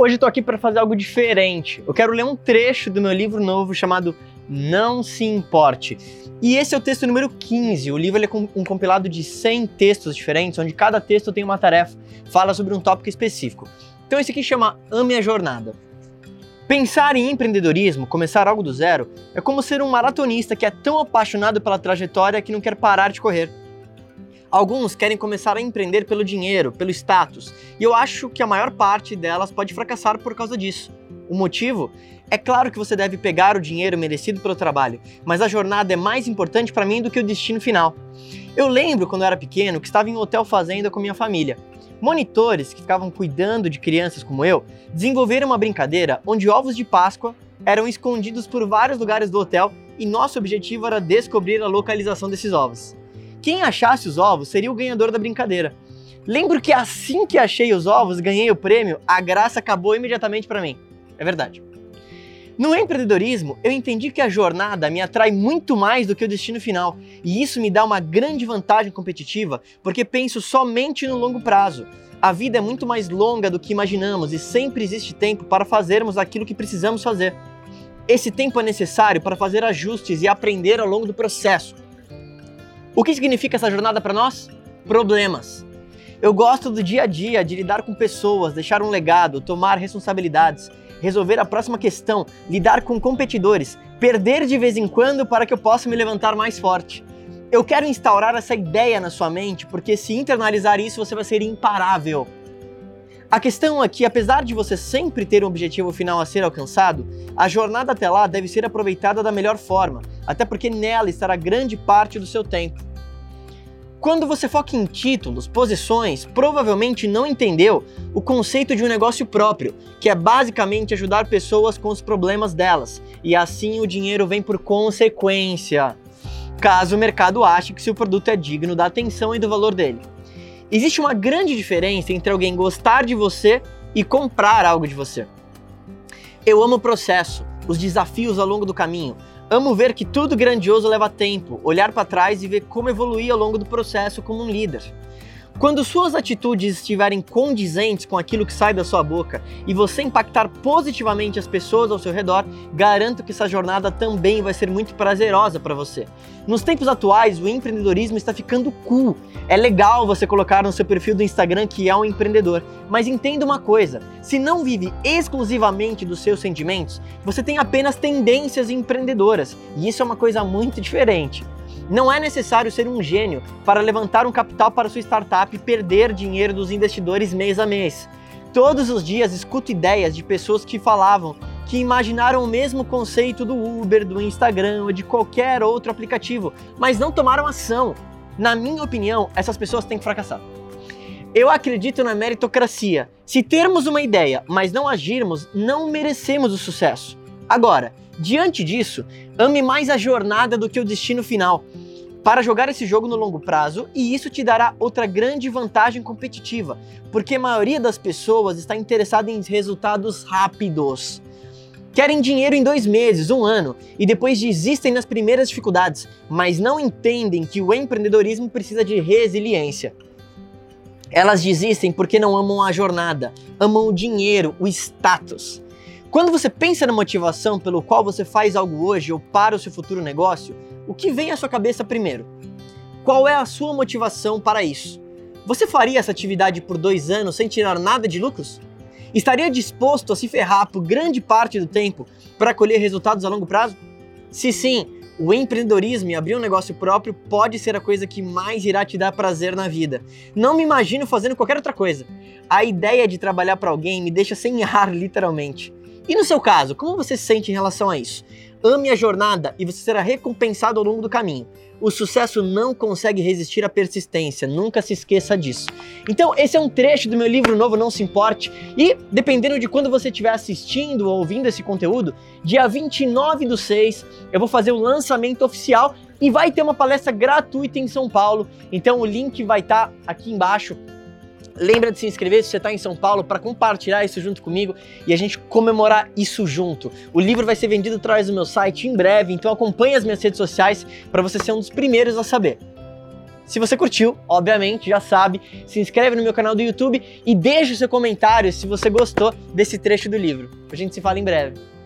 Hoje estou aqui para fazer algo diferente. Eu quero ler um trecho do meu livro novo chamado Não Se Importe. E esse é o texto número 15. O livro é um compilado de 100 textos diferentes, onde cada texto tem uma tarefa, fala sobre um tópico específico. Então esse aqui chama Ame a Jornada. Pensar em empreendedorismo, começar algo do zero, é como ser um maratonista que é tão apaixonado pela trajetória que não quer parar de correr. Alguns querem começar a empreender pelo dinheiro, pelo status, e eu acho que a maior parte delas pode fracassar por causa disso. O motivo? É claro que você deve pegar o dinheiro merecido pelo trabalho, mas a jornada é mais importante para mim do que o destino final. Eu lembro quando eu era pequeno que estava em um hotel fazenda com minha família. Monitores que ficavam cuidando de crianças como eu desenvolveram uma brincadeira onde ovos de Páscoa eram escondidos por vários lugares do hotel e nosso objetivo era descobrir a localização desses ovos. Quem achasse os ovos seria o ganhador da brincadeira. Lembro que assim que achei os ovos, ganhei o prêmio, a graça acabou imediatamente para mim. É verdade. No empreendedorismo, eu entendi que a jornada me atrai muito mais do que o destino final, e isso me dá uma grande vantagem competitiva, porque penso somente no longo prazo. A vida é muito mais longa do que imaginamos e sempre existe tempo para fazermos aquilo que precisamos fazer. Esse tempo é necessário para fazer ajustes e aprender ao longo do processo. O que significa essa jornada para nós? Problemas. Eu gosto do dia a dia, de lidar com pessoas, deixar um legado, tomar responsabilidades, resolver a próxima questão, lidar com competidores, perder de vez em quando para que eu possa me levantar mais forte. Eu quero instaurar essa ideia na sua mente, porque se internalizar isso, você vai ser imparável. A questão é que, apesar de você sempre ter um objetivo final a ser alcançado, a jornada até lá deve ser aproveitada da melhor forma, até porque nela estará grande parte do seu tempo. Quando você foca em títulos, posições, provavelmente não entendeu o conceito de um negócio próprio, que é basicamente ajudar pessoas com os problemas delas, e assim o dinheiro vem por consequência, caso o mercado ache que seu produto é digno da atenção e do valor dele. Existe uma grande diferença entre alguém gostar de você e comprar algo de você. Eu amo o processo, os desafios ao longo do caminho. Amo ver que tudo grandioso leva tempo, olhar para trás e ver como evoluir ao longo do processo como um líder. Quando suas atitudes estiverem condizentes com aquilo que sai da sua boca e você impactar positivamente as pessoas ao seu redor, garanto que essa jornada também vai ser muito prazerosa para você. Nos tempos atuais, o empreendedorismo está ficando cool. É legal você colocar no seu perfil do Instagram que é um empreendedor, mas entenda uma coisa: se não vive exclusivamente dos seus sentimentos, você tem apenas tendências empreendedoras, e isso é uma coisa muito diferente. Não é necessário ser um gênio para levantar um capital para sua startup e perder dinheiro dos investidores mês a mês. Todos os dias escuto ideias de pessoas que falavam que imaginaram o mesmo conceito do Uber, do Instagram ou de qualquer outro aplicativo, mas não tomaram ação. Na minha opinião, essas pessoas têm que fracassar. Eu acredito na meritocracia. Se termos uma ideia, mas não agirmos, não merecemos o sucesso. Agora, diante disso, ame mais a jornada do que o destino final. Para jogar esse jogo no longo prazo, e isso te dará outra grande vantagem competitiva, porque a maioria das pessoas está interessada em resultados rápidos. Querem dinheiro em dois meses, um ano, e depois desistem nas primeiras dificuldades, mas não entendem que o empreendedorismo precisa de resiliência. Elas desistem porque não amam a jornada, amam o dinheiro, o status. Quando você pensa na motivação pelo qual você faz algo hoje ou para o seu futuro negócio, o que vem à sua cabeça primeiro? Qual é a sua motivação para isso? Você faria essa atividade por dois anos sem tirar nada de lucros? Estaria disposto a se ferrar por grande parte do tempo para colher resultados a longo prazo? Se sim, o empreendedorismo e abrir um negócio próprio pode ser a coisa que mais irá te dar prazer na vida. Não me imagino fazendo qualquer outra coisa. A ideia de trabalhar para alguém me deixa sem ar, literalmente. E no seu caso, como você se sente em relação a isso? Ame a jornada e você será recompensado ao longo do caminho. O sucesso não consegue resistir à persistência, nunca se esqueça disso. Então, esse é um trecho do meu livro novo Não Se Importe, e dependendo de quando você estiver assistindo ou ouvindo esse conteúdo, dia 29 do 6, eu vou fazer o lançamento oficial e vai ter uma palestra gratuita em São Paulo. Então, o link vai estar tá aqui embaixo Lembra de se inscrever se você está em São Paulo para compartilhar isso junto comigo e a gente comemorar isso junto. O livro vai ser vendido através do meu site em breve, então acompanhe as minhas redes sociais para você ser um dos primeiros a saber. Se você curtiu, obviamente, já sabe, se inscreve no meu canal do YouTube e deixa o seu comentário se você gostou desse trecho do livro. A gente se fala em breve.